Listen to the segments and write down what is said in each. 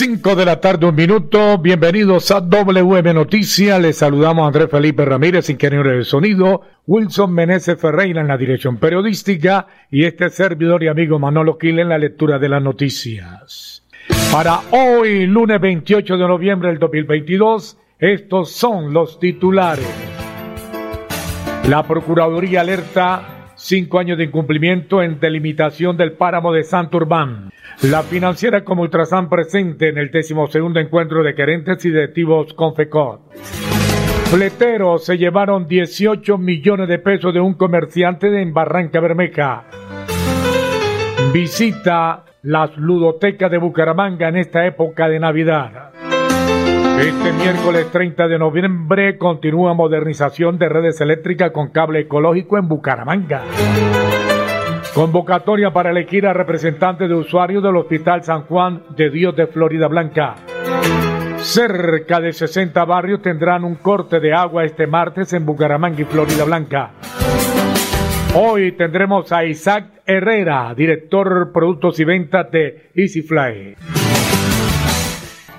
5 de la tarde, un minuto. Bienvenidos a WM Noticias. Les saludamos a Andrés Felipe Ramírez, ingeniero de sonido, Wilson Meneses Ferreira en la dirección periodística y este servidor y amigo Manolo Quil en la lectura de las noticias. Para hoy, lunes 28 de noviembre del 2022, estos son los titulares. La Procuraduría alerta cinco años de incumplimiento en delimitación del páramo de Santurbán. La financiera como Ultrasan presente en el decimosegundo encuentro de gerentes y directivos con FECOT. Fleteros se llevaron 18 millones de pesos de un comerciante en Barranca Bermeja. Visita las ludotecas de Bucaramanga en esta época de Navidad. Este miércoles 30 de noviembre continúa modernización de redes eléctricas con cable ecológico en Bucaramanga. Convocatoria para elegir a representante de usuarios del Hospital San Juan de Dios de Florida Blanca. Cerca de 60 barrios tendrán un corte de agua este martes en Bucaramanga y Florida Blanca. Hoy tendremos a Isaac Herrera, director Productos y Ventas de EasyFly.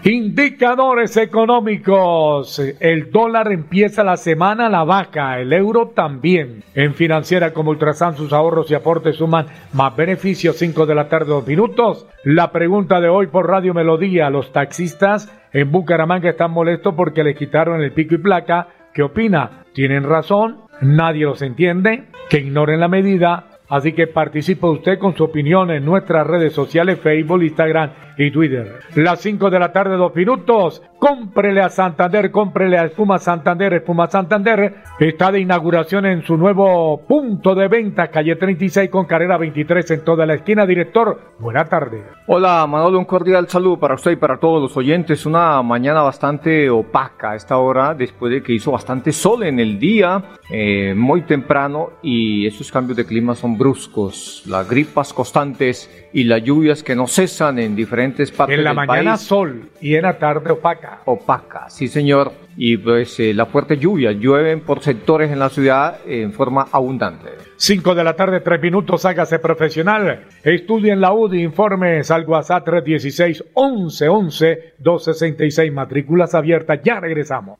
Indicadores económicos. El dólar empieza la semana a la baja, el euro también. En financiera como Ultrasan sus ahorros y aportes suman más beneficios. 5 de la tarde, dos minutos. La pregunta de hoy por Radio Melodía. Los taxistas en Bucaramanga están molestos porque le quitaron el pico y placa. ¿Qué opina? ¿Tienen razón? ¿Nadie los entiende? ¿Que ignoren la medida? Así que participe usted con su opinión en nuestras redes sociales, Facebook, Instagram y Twitter. Las 5 de la tarde, dos minutos. Cómprele a Santander, cómprele a Espuma Santander. Espuma Santander está de inauguración en su nuevo punto de venta, calle 36 con carrera 23 en toda la esquina. Director, buena tarde. Hola Manolo, un cordial saludo para usted y para todos los oyentes. Una mañana bastante opaca a esta hora, después de que hizo bastante sol en el día, eh, muy temprano, y esos cambios de clima son bruscos. Las gripas constantes y las lluvias que no cesan en diferentes partes En la del mañana país. sol y en la tarde opaca. Opaca, sí señor. Y pues eh, la fuerte lluvia, llueven por sectores en la ciudad en forma abundante. 5 de la tarde, 3 minutos, hágase profesional. Estudie en la UDI, informes al WhatsApp 316 11 11 266, matrículas abiertas. Ya regresamos.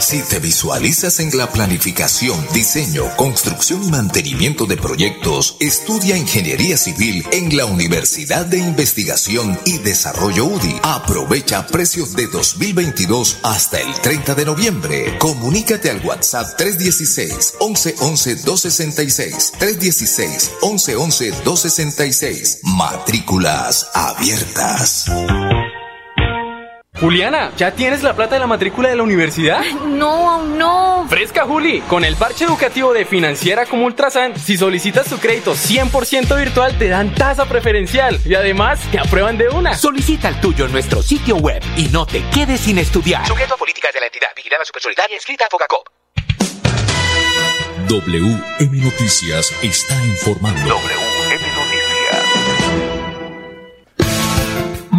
Si te visualizas en la planificación, diseño, construcción y mantenimiento de proyectos, estudia Ingeniería Civil en la Universidad de Investigación y Desarrollo UDI. Aprovecha precios de 2022 hasta el 30 de noviembre. Comunícate al WhatsApp 316 1111 266 316 1111 266. Matrículas abiertas. Juliana, ¿ya tienes la plata de la matrícula de la universidad? No, aún no. Fresca, Juli. Con el parche educativo de Financiera como Ultrasan, si solicitas tu crédito 100% virtual, te dan tasa preferencial y además te aprueban de una. Solicita el tuyo en nuestro sitio web y no te quedes sin estudiar. Sujeto a políticas de la entidad. Vigilada Supersolidaria inscrita a Fogacop. WM Noticias está informando.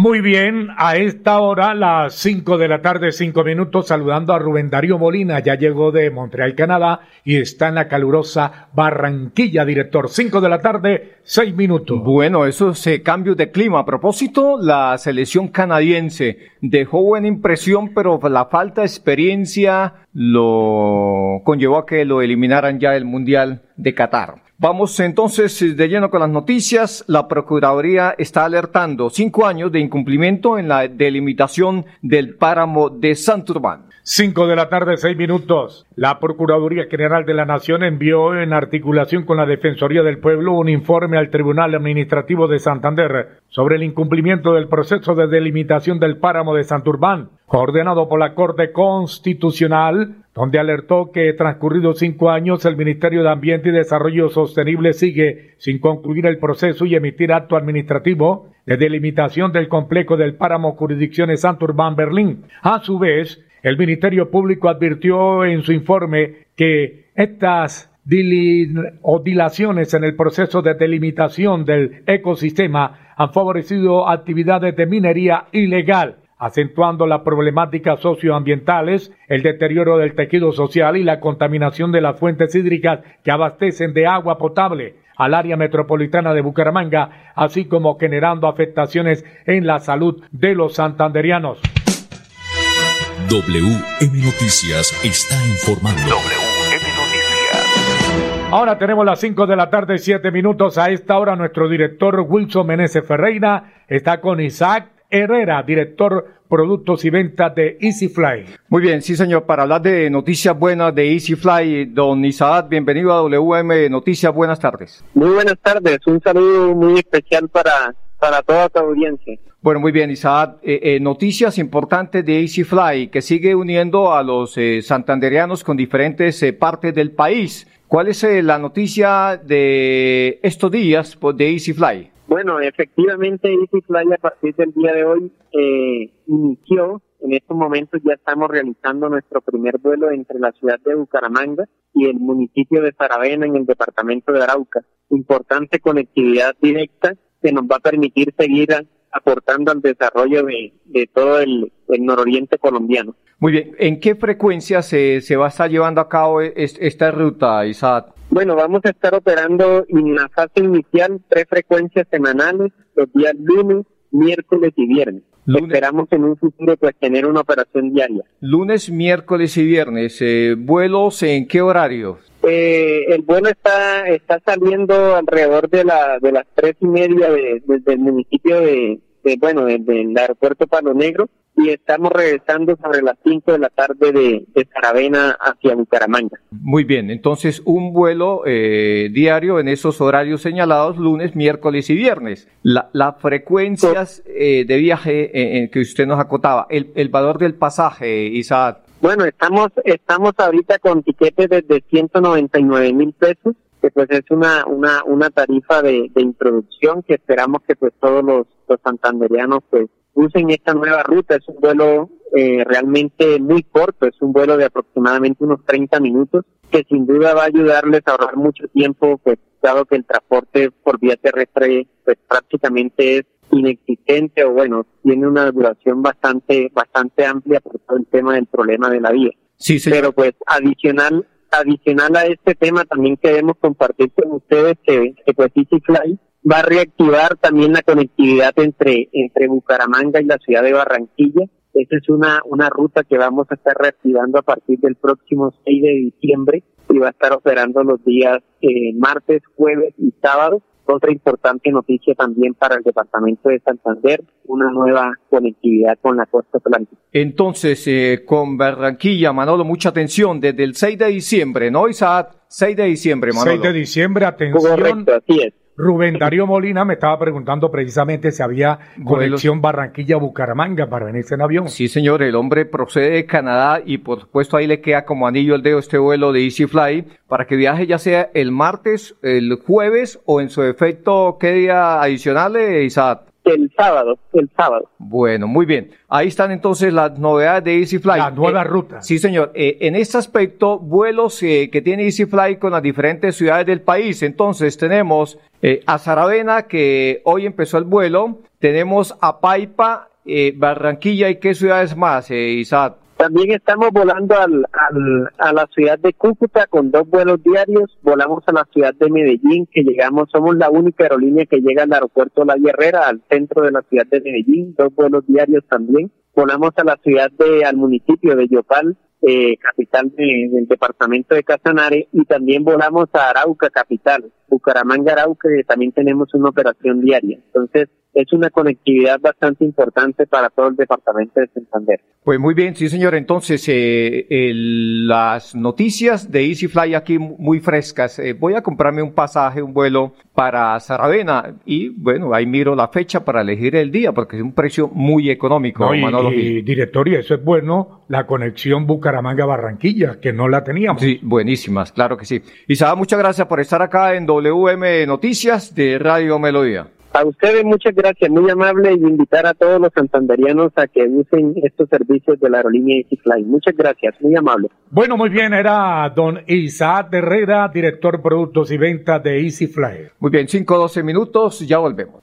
Muy bien, a esta hora, las 5 de la tarde, 5 minutos, saludando a Rubén Darío Molina, ya llegó de Montreal, Canadá, y está en la calurosa Barranquilla, director. 5 de la tarde, 6 minutos. Bueno, esos eh, cambios de clima. A propósito, la selección canadiense dejó buena impresión, pero la falta de experiencia lo conllevó a que lo eliminaran ya del Mundial de Qatar. Vamos entonces eh, de lleno con las noticias. La Procuraduría está alertando cinco años de incumplimiento en la delimitación del páramo de Santurbán. 5 de la tarde, 6 minutos. La Procuraduría General de la Nación envió en articulación con la Defensoría del Pueblo un informe al Tribunal Administrativo de Santander sobre el incumplimiento del proceso de delimitación del páramo de Santurbán, ordenado por la Corte Constitucional, donde alertó que transcurridos cinco años el Ministerio de Ambiente y Desarrollo Sostenible sigue sin concluir el proceso y emitir acto administrativo de delimitación del complejo del páramo jurisdicciones Santurbán Berlín. A su vez, el Ministerio Público advirtió en su informe que estas dilaciones en el proceso de delimitación del ecosistema han favorecido actividades de minería ilegal, acentuando las problemáticas socioambientales, el deterioro del tejido social y la contaminación de las fuentes hídricas que abastecen de agua potable al área metropolitana de Bucaramanga, así como generando afectaciones en la salud de los santanderianos. WM Noticias está informando. Ahora tenemos las 5 de la tarde, 7 minutos. A esta hora nuestro director Wilson Meneses Ferreira está con Isaac Herrera, director Productos y Ventas de EasyFly. Muy bien, sí señor, para hablar de noticias buenas de EasyFly, don Isaad, bienvenido a WM Noticias, buenas tardes. Muy buenas tardes, un saludo muy especial para, para toda tu audiencia. Bueno, muy bien, Isaad, eh, eh, noticias importantes de EasyFly que sigue uniendo a los eh, santanderianos con diferentes eh, partes del país. ¿Cuál es eh, la noticia de estos días pues, de EasyFly? Bueno, efectivamente EasyFly a partir del día de hoy eh, inició, en estos momentos ya estamos realizando nuestro primer vuelo entre la ciudad de Bucaramanga y el municipio de Saravena en el departamento de Arauca. Importante conectividad directa que nos va a permitir seguir aportando al desarrollo de, todo el, nororiente colombiano. Muy bien, ¿en qué frecuencia se, se va a estar llevando a cabo es- esta ruta, Isaad? Bueno, vamos a estar operando en la fase inicial tres frecuencias semanales, los días lunes, miércoles y viernes. Esperamos en un futuro pues tener una operación diaria. Lunes, miércoles y viernes, eh, ¿vuelos en qué horario? Eh, el vuelo está está saliendo alrededor de la de las tres y media de- desde el municipio de, de bueno desde el aeropuerto Palo Negro y estamos regresando sobre las cinco de la tarde de, de Saravena hacia Bucaramanga. Muy bien, entonces un vuelo eh, diario en esos horarios señalados, lunes, miércoles y viernes. La- Las frecuencias eh, de viaje eh, eh, que usted nos acotaba, el, el valor del pasaje, Isaad. Bueno, estamos estamos ahorita con tiquetes desde 199 mil pesos, que pues es una una una tarifa de, de introducción que esperamos que pues todos los, los santanderianos pues usen esta nueva ruta. Es un vuelo eh, realmente muy corto, es un vuelo de aproximadamente unos 30 minutos que sin duda va a ayudarles a ahorrar mucho tiempo, pues dado que el transporte por vía terrestre pues prácticamente es inexistente o bueno, tiene una duración bastante bastante amplia por todo el tema del problema de la vía. Sí, Pero pues adicional adicional a este tema también queremos compartir con ustedes que, que pues EasyFly va a reactivar también la conectividad entre entre Bucaramanga y la ciudad de Barranquilla. Esa es una una ruta que vamos a estar reactivando a partir del próximo 6 de diciembre y va a estar operando los días eh, martes, jueves y sábado. Otra importante noticia también para el departamento de Santander, una nueva conectividad con la costa atlántica. Entonces, eh, con Barranquilla, Manolo, mucha atención, desde el 6 de diciembre, ¿no, Isaad? 6 de diciembre, Manolo. 6 de diciembre, atención. Correcto, así es. Rubén Darío Molina me estaba preguntando precisamente si había conexión Barranquilla-Bucaramanga para venirse en avión. Sí, señor, el hombre procede de Canadá y por supuesto ahí le queda como anillo el dedo este vuelo de EasyFly para que viaje ya sea el martes, el jueves o en su efecto, ¿qué día adicional, eh, Isaac? El sábado, el sábado. Bueno, muy bien. Ahí están entonces las novedades de EasyFly. La nueva Eh, ruta. Sí, señor. Eh, en este aspecto, vuelos eh, que tiene EasyFly con las diferentes ciudades del país. Entonces, tenemos eh, a Saravena, que hoy empezó el vuelo. Tenemos a Paipa, eh, Barranquilla y qué ciudades más, eh, Isaac. También estamos volando al, al- a la ciudad de Cúcuta con dos vuelos diarios. Volamos a la ciudad de Medellín, que llegamos, somos la única aerolínea que llega al aeropuerto La Guerrera, al centro de la ciudad de Medellín, dos vuelos diarios también. Volamos a la ciudad de, al municipio de Yopal, eh, capital de- del departamento de Casanare, y también volamos a Arauca, capital, Bucaramanga, Arauca, que también tenemos una operación diaria. Entonces, es una conectividad bastante importante para todo el departamento de Santander. Pues muy bien, sí señor. Entonces, eh, el- las noticias de EasyFly aquí muy frescas. Eh, voy a comprarme un pasaje, un vuelo para Saravena y bueno, ahí miro la fecha para elegir el día porque es un precio muy económico, No, y, y, directorio, eso es bueno, la conexión Bucaramanga-Barranquilla, que no la teníamos. Sí, buenísimas, claro que sí. Isabel, muchas gracias por estar acá en WM Noticias de Radio Melodía. A ustedes muchas gracias, muy amable y invitar a todos los santanderianos a que usen estos servicios de la aerolínea EasyFly. Muchas gracias, muy amable. Bueno, muy bien, era don Isaac Herrera, director productos y ventas de EasyFly. Muy bien, 5 12 minutos, ya volvemos.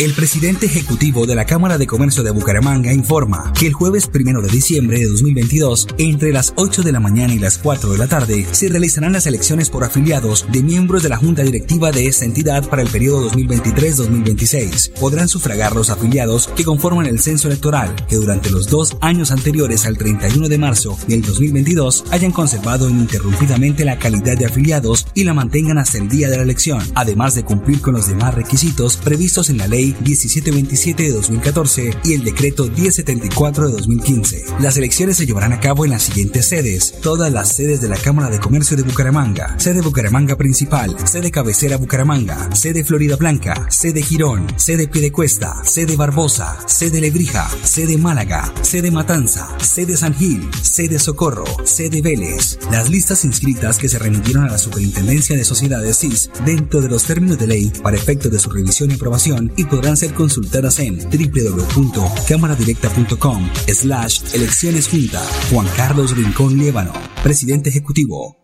El presidente ejecutivo de la Cámara de Comercio de Bucaramanga informa que el jueves primero de diciembre de 2022, entre las 8 de la mañana y las 4 de la tarde, se realizarán las elecciones por afiliados de miembros de la Junta Directiva de esta entidad para el periodo 2023-2026. Podrán sufragar los afiliados que conforman el censo electoral, que durante los dos años anteriores al 31 de marzo del 2022 hayan conservado ininterrumpidamente la calidad de afiliados y la mantengan hasta el día de la elección, además de cumplir con los demás requisitos previstos en la Ley 1727 de 2014 y el Decreto 1074 de 2015. Las elecciones se llevarán a cabo en las siguientes sedes, todas las sedes de la Cámara de Comercio de Bucaramanga, sede Bucaramanga Principal, sede Cabecera Bucaramanga, sede Florida Blanca, sede Girón, sede Piedecuesta, sede Barbosa, sede Lebrija, sede Málaga, sede Matanza, sede San Gil, sede Socorro, sede Vélez. Las listas inscritas que se remitieron a la Superintendencia de Sociedades CIS dentro de los términos de ley para efectos de su revisión y aprobación y podrán ser consultadas en www.cámaradirecta.com slash elecciones junta. Juan Carlos Rincón Liébano, presidente ejecutivo.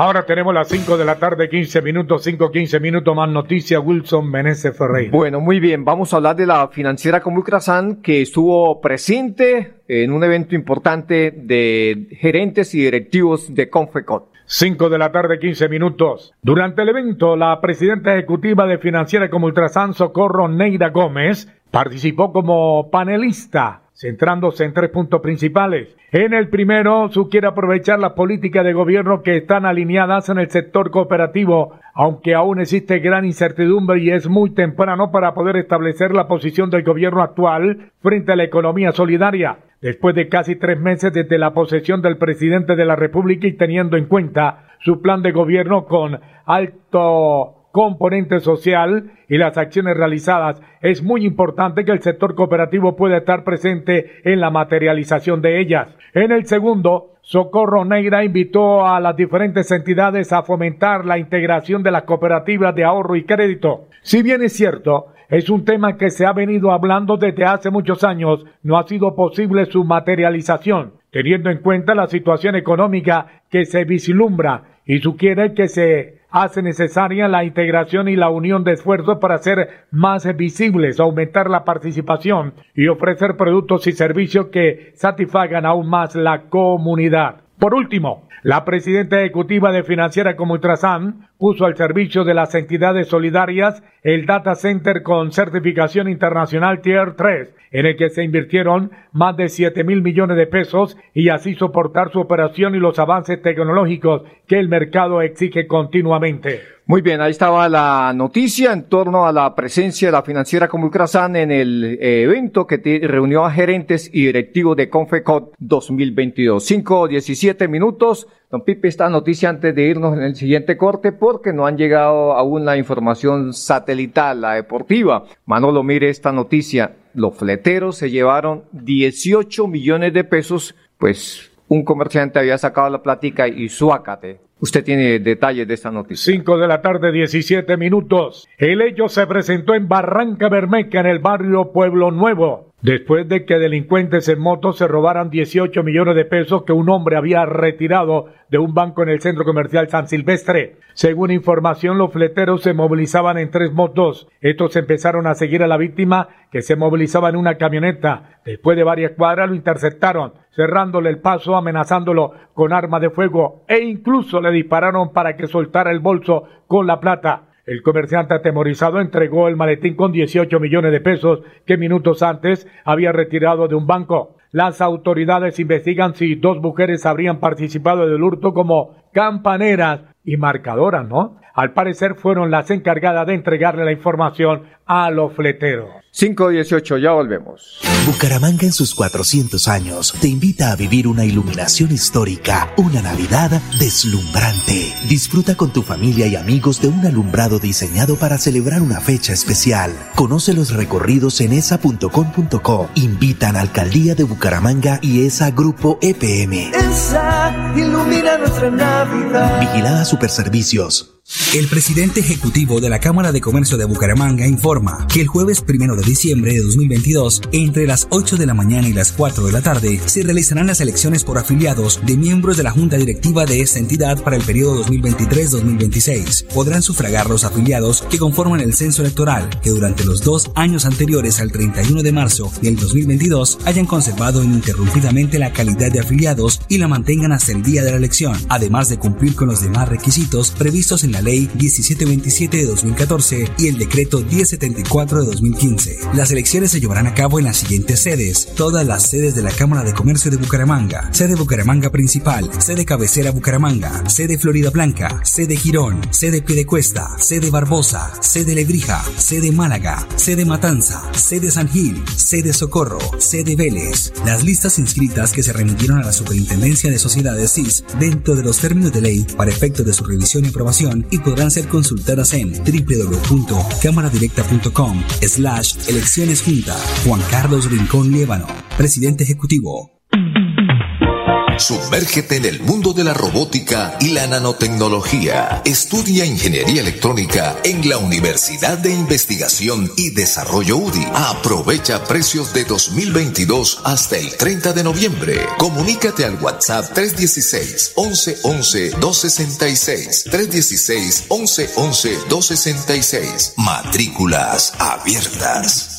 Ahora tenemos las 5 de la tarde, 15 minutos, 5, 15 minutos más noticias. Wilson Meneses Ferreira. Bueno, muy bien. Vamos a hablar de la financiera como Ultrasan que estuvo presente en un evento importante de gerentes y directivos de Confecot. 5 de la tarde, 15 minutos. Durante el evento, la presidenta ejecutiva de Financiera como Ultrasan Socorro, Neida Gómez, participó como panelista, centrándose en tres puntos principales. En el primero, su quiere aprovechar las políticas de gobierno que están alineadas en el sector cooperativo, aunque aún existe gran incertidumbre y es muy temprano para poder establecer la posición del gobierno actual frente a la economía solidaria. Después de casi tres meses desde la posesión del presidente de la República y teniendo en cuenta su plan de gobierno con alto componente social y las acciones realizadas, es muy importante que el sector cooperativo pueda estar presente en la materialización de ellas. En el segundo, Socorro Negra invitó a las diferentes entidades a fomentar la integración de las cooperativas de ahorro y crédito. Si bien es cierto, es un tema que se ha venido hablando desde hace muchos años, no ha sido posible su materialización, teniendo en cuenta la situación económica que se vislumbra y sugiere que se hace necesaria la integración y la unión de esfuerzos para hacer más visibles, aumentar la participación y ofrecer productos y servicios que satisfagan aún más la comunidad. Por último, la presidenta ejecutiva de Financiera como Ultrasan puso al servicio de las entidades solidarias el data center con certificación internacional Tier 3, en el que se invirtieron más de 7 mil millones de pesos y así soportar su operación y los avances tecnológicos que el mercado exige continuamente. Muy bien, ahí estaba la noticia en torno a la presencia de la financiera como Ultrasan en el eh, evento que reunió a gerentes y directivos de Confecot 2022. 5 17 minutos. Don Pipe, esta noticia antes de irnos en el siguiente corte porque no han llegado aún la información satelital, la deportiva. Manolo, mire esta noticia. Los fleteros se llevaron 18 millones de pesos, pues un comerciante había sacado la plática y suácate. Usted tiene detalles de esta noticia. 5 de la tarde, 17 minutos. El hecho se presentó en Barranca Bermeja, en el barrio Pueblo Nuevo. Después de que delincuentes en moto se robaran 18 millones de pesos que un hombre había retirado de un banco en el centro comercial San Silvestre. Según información, los fleteros se movilizaban en tres motos. Estos empezaron a seguir a la víctima que se movilizaba en una camioneta. Después de varias cuadras lo interceptaron, cerrándole el paso, amenazándolo con arma de fuego e incluso le dispararon para que soltara el bolso con la plata. El comerciante atemorizado entregó el maletín con 18 millones de pesos que minutos antes había retirado de un banco. Las autoridades investigan si dos mujeres habrían participado del hurto como campaneras y marcadoras, ¿no? Al parecer fueron las encargadas de entregarle la información a los fleteros. 518, ya volvemos. Bucaramanga en sus 400 años te invita a vivir una iluminación histórica, una Navidad deslumbrante. Disfruta con tu familia y amigos de un alumbrado diseñado para celebrar una fecha especial. Conoce los recorridos en esa.com.co. Invitan a Alcaldía de Bucaramanga y ESA Grupo EPM. Esa ilumina nuestra Navidad. Vigilada Superservicios. El presidente ejecutivo de la Cámara de Comercio de Bucaramanga informa que el jueves primero de diciembre de 2022, entre las 8 de la mañana y las 4 de la tarde, se realizarán las elecciones por afiliados de miembros de la Junta Directiva de esta entidad para el periodo 2023-2026. Podrán sufragar los afiliados que conforman el censo electoral, que durante los dos años anteriores al 31 de marzo del 2022 hayan conservado ininterrumpidamente la calidad de afiliados y la mantengan hasta el día de la elección, además de cumplir con los demás requisitos previstos en la Ley 1727 de 2014 y el Decreto 1074 de 2015. Las elecciones se llevarán a cabo en las siguientes sedes, todas las sedes de la Cámara de Comercio de Bucaramanga, sede Bucaramanga Principal, sede Cabecera Bucaramanga, sede Florida Blanca, sede Girón, sede Piedecuesta, sede Barbosa, sede Lebrija, sede Málaga, sede Matanza, sede San Gil, sede Socorro, sede Vélez. Las listas inscritas que se remitieron a la Superintendencia de Sociedades CIS dentro de los términos de ley para efecto de su revisión y aprobación y podrán ser consultadas en www.cámaradirecta.com slash elecciones junta. Juan Carlos Rincón Liébano, presidente ejecutivo. Sumérgete en el mundo de la robótica y la nanotecnología. Estudia ingeniería electrónica en la Universidad de Investigación y Desarrollo UDI. Aprovecha precios de 2022 hasta el 30 de noviembre. Comunícate al WhatsApp 316 1111 266 316 1111 266. Matrículas abiertas.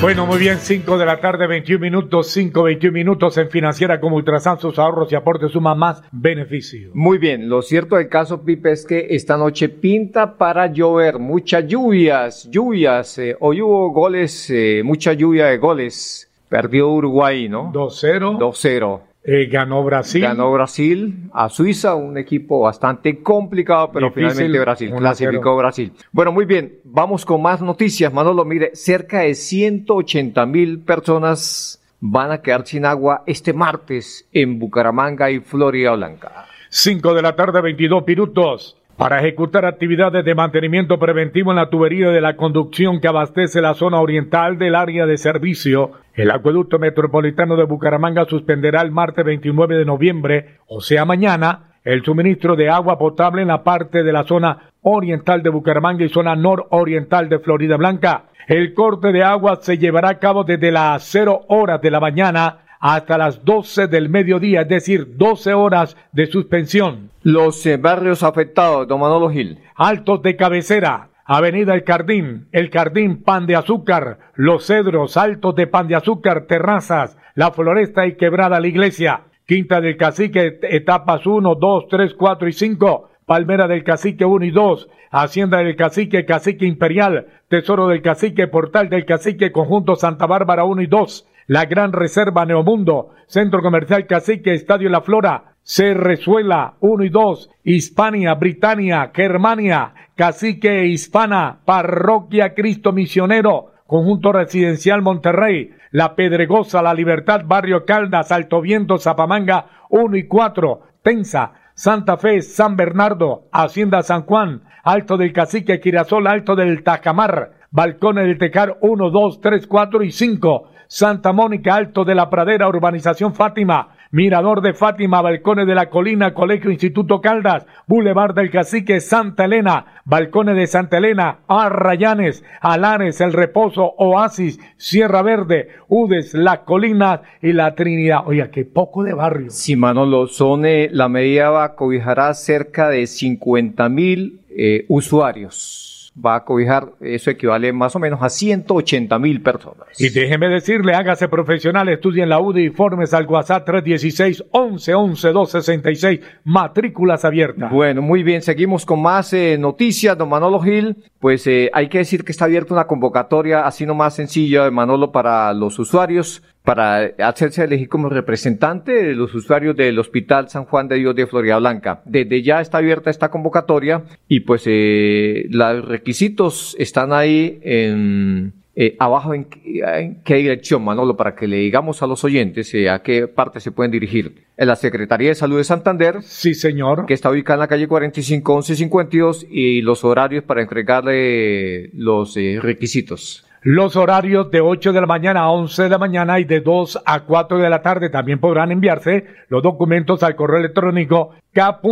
Bueno, muy bien, 5 de la tarde, 21 minutos, 5, 21 minutos en Financiera como Ultrasan, sus ahorros y aportes suman más beneficio. Muy bien, lo cierto del caso, Pipe, es que esta noche pinta para llover, muchas lluvias, lluvias, eh, hoy hubo goles, eh, mucha lluvia de goles, perdió Uruguay, ¿no? 2-0. 2-0. Eh, ganó Brasil. Ganó Brasil a Suiza, un equipo bastante complicado, pero Difícil, finalmente Brasil 1-0. clasificó Brasil. Bueno, muy bien, vamos con más noticias. Manolo, mire, cerca de 180 mil personas van a quedar sin agua este martes en Bucaramanga y Florida Blanca. 5 de la tarde, 22 minutos. Para ejecutar actividades de mantenimiento preventivo en la tubería de la conducción que abastece la zona oriental del área de servicio, el acueducto metropolitano de Bucaramanga suspenderá el martes 29 de noviembre, o sea mañana, el suministro de agua potable en la parte de la zona oriental de Bucaramanga y zona nororiental de Florida Blanca. El corte de agua se llevará a cabo desde las 0 horas de la mañana hasta las 12 del mediodía, es decir, 12 horas de suspensión. Los eh, barrios afectados, don Manolo Gil. Altos de Cabecera, Avenida El Cardín, El Cardín, Pan de Azúcar, Los Cedros, Altos de Pan de Azúcar, Terrazas, La Floresta y Quebrada la Iglesia, Quinta del Cacique, etapas 1, 2, 3, 4 y 5, Palmera del Cacique 1 y 2, Hacienda del Cacique, Cacique Imperial, Tesoro del Cacique, Portal del Cacique, Conjunto Santa Bárbara 1 y 2, La Gran Reserva Neomundo, Centro Comercial Cacique, Estadio La Flora, Cerrezuela 1 y 2, Hispania, Britania, Germania, Cacique Hispana, Parroquia Cristo Misionero, Conjunto Residencial Monterrey, La Pedregosa, La Libertad, Barrio Caldas, Alto Viento, Zapamanga 1 y 4, Tensa, Santa Fe, San Bernardo, Hacienda San Juan, Alto del Cacique, Girasol, Alto del Tacamar, Balcones del Tecar 1, 2, 3, 4 y 5, Santa Mónica, Alto de la Pradera, Urbanización Fátima, Mirador de Fátima, Balcones de la Colina, Colegio Instituto Caldas, Boulevard del Cacique, Santa Elena, Balcones de Santa Elena, Arrayanes, Alares, El Reposo, Oasis, Sierra Verde, Udes, La Colina y La Trinidad. Oiga, qué poco de barrio. Sí, Manolo, eh, la medida va a cobijará cerca de 50 mil eh, usuarios. Va a cobijar, eso equivale más o menos a 180 mil personas. Y déjeme decirle, hágase profesional, estudie en la UDI, informes al WhatsApp 316 11 11 266, matrículas abiertas. Bueno, muy bien, seguimos con más eh, noticias, don Manolo Gil. Pues eh, hay que decir que está abierta una convocatoria así nomás sencilla de Manolo para los usuarios para hacerse elegir como representante de los usuarios del Hospital San Juan de Dios de Florida Blanca. Desde ya está abierta esta convocatoria y pues eh, los requisitos están ahí en, eh, abajo en, en qué dirección, Manolo, para que le digamos a los oyentes eh, a qué parte se pueden dirigir. En la Secretaría de Salud de Santander. Sí, señor. Que está ubicada en la calle 45 1152 y los horarios para entregarle los eh, requisitos. Los horarios de 8 de la mañana a 11 de la mañana y de 2 a 4 de la tarde también podrán enviarse los documentos al correo electrónico k.campana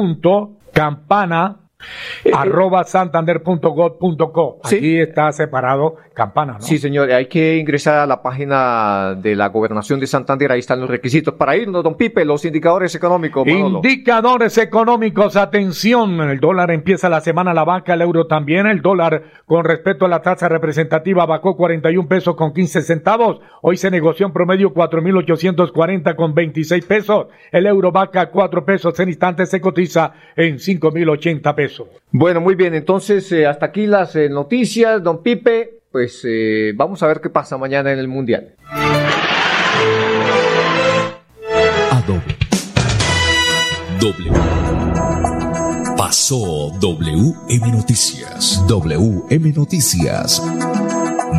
arroba santander.gov.co. Sí. Aquí está separado campana, ¿no? Sí, señor, hay que ingresar a la página de la Gobernación de Santander, ahí están los requisitos para irnos, don Pipe, los indicadores económicos. Manolo. Indicadores económicos, atención, el dólar empieza la semana, la vaca, el euro también, el dólar con respecto a la tasa representativa bajó 41 pesos con 15 centavos, hoy se negoció en promedio 4.840 con 26 pesos, el euro vaca 4 pesos, en instantes se cotiza en 5.080 pesos. Bueno, muy bien, entonces eh, hasta aquí las eh, noticias, don Pipe, pues eh, vamos a ver qué pasa mañana en el Mundial. W. Pasó WM Noticias. WM Noticias.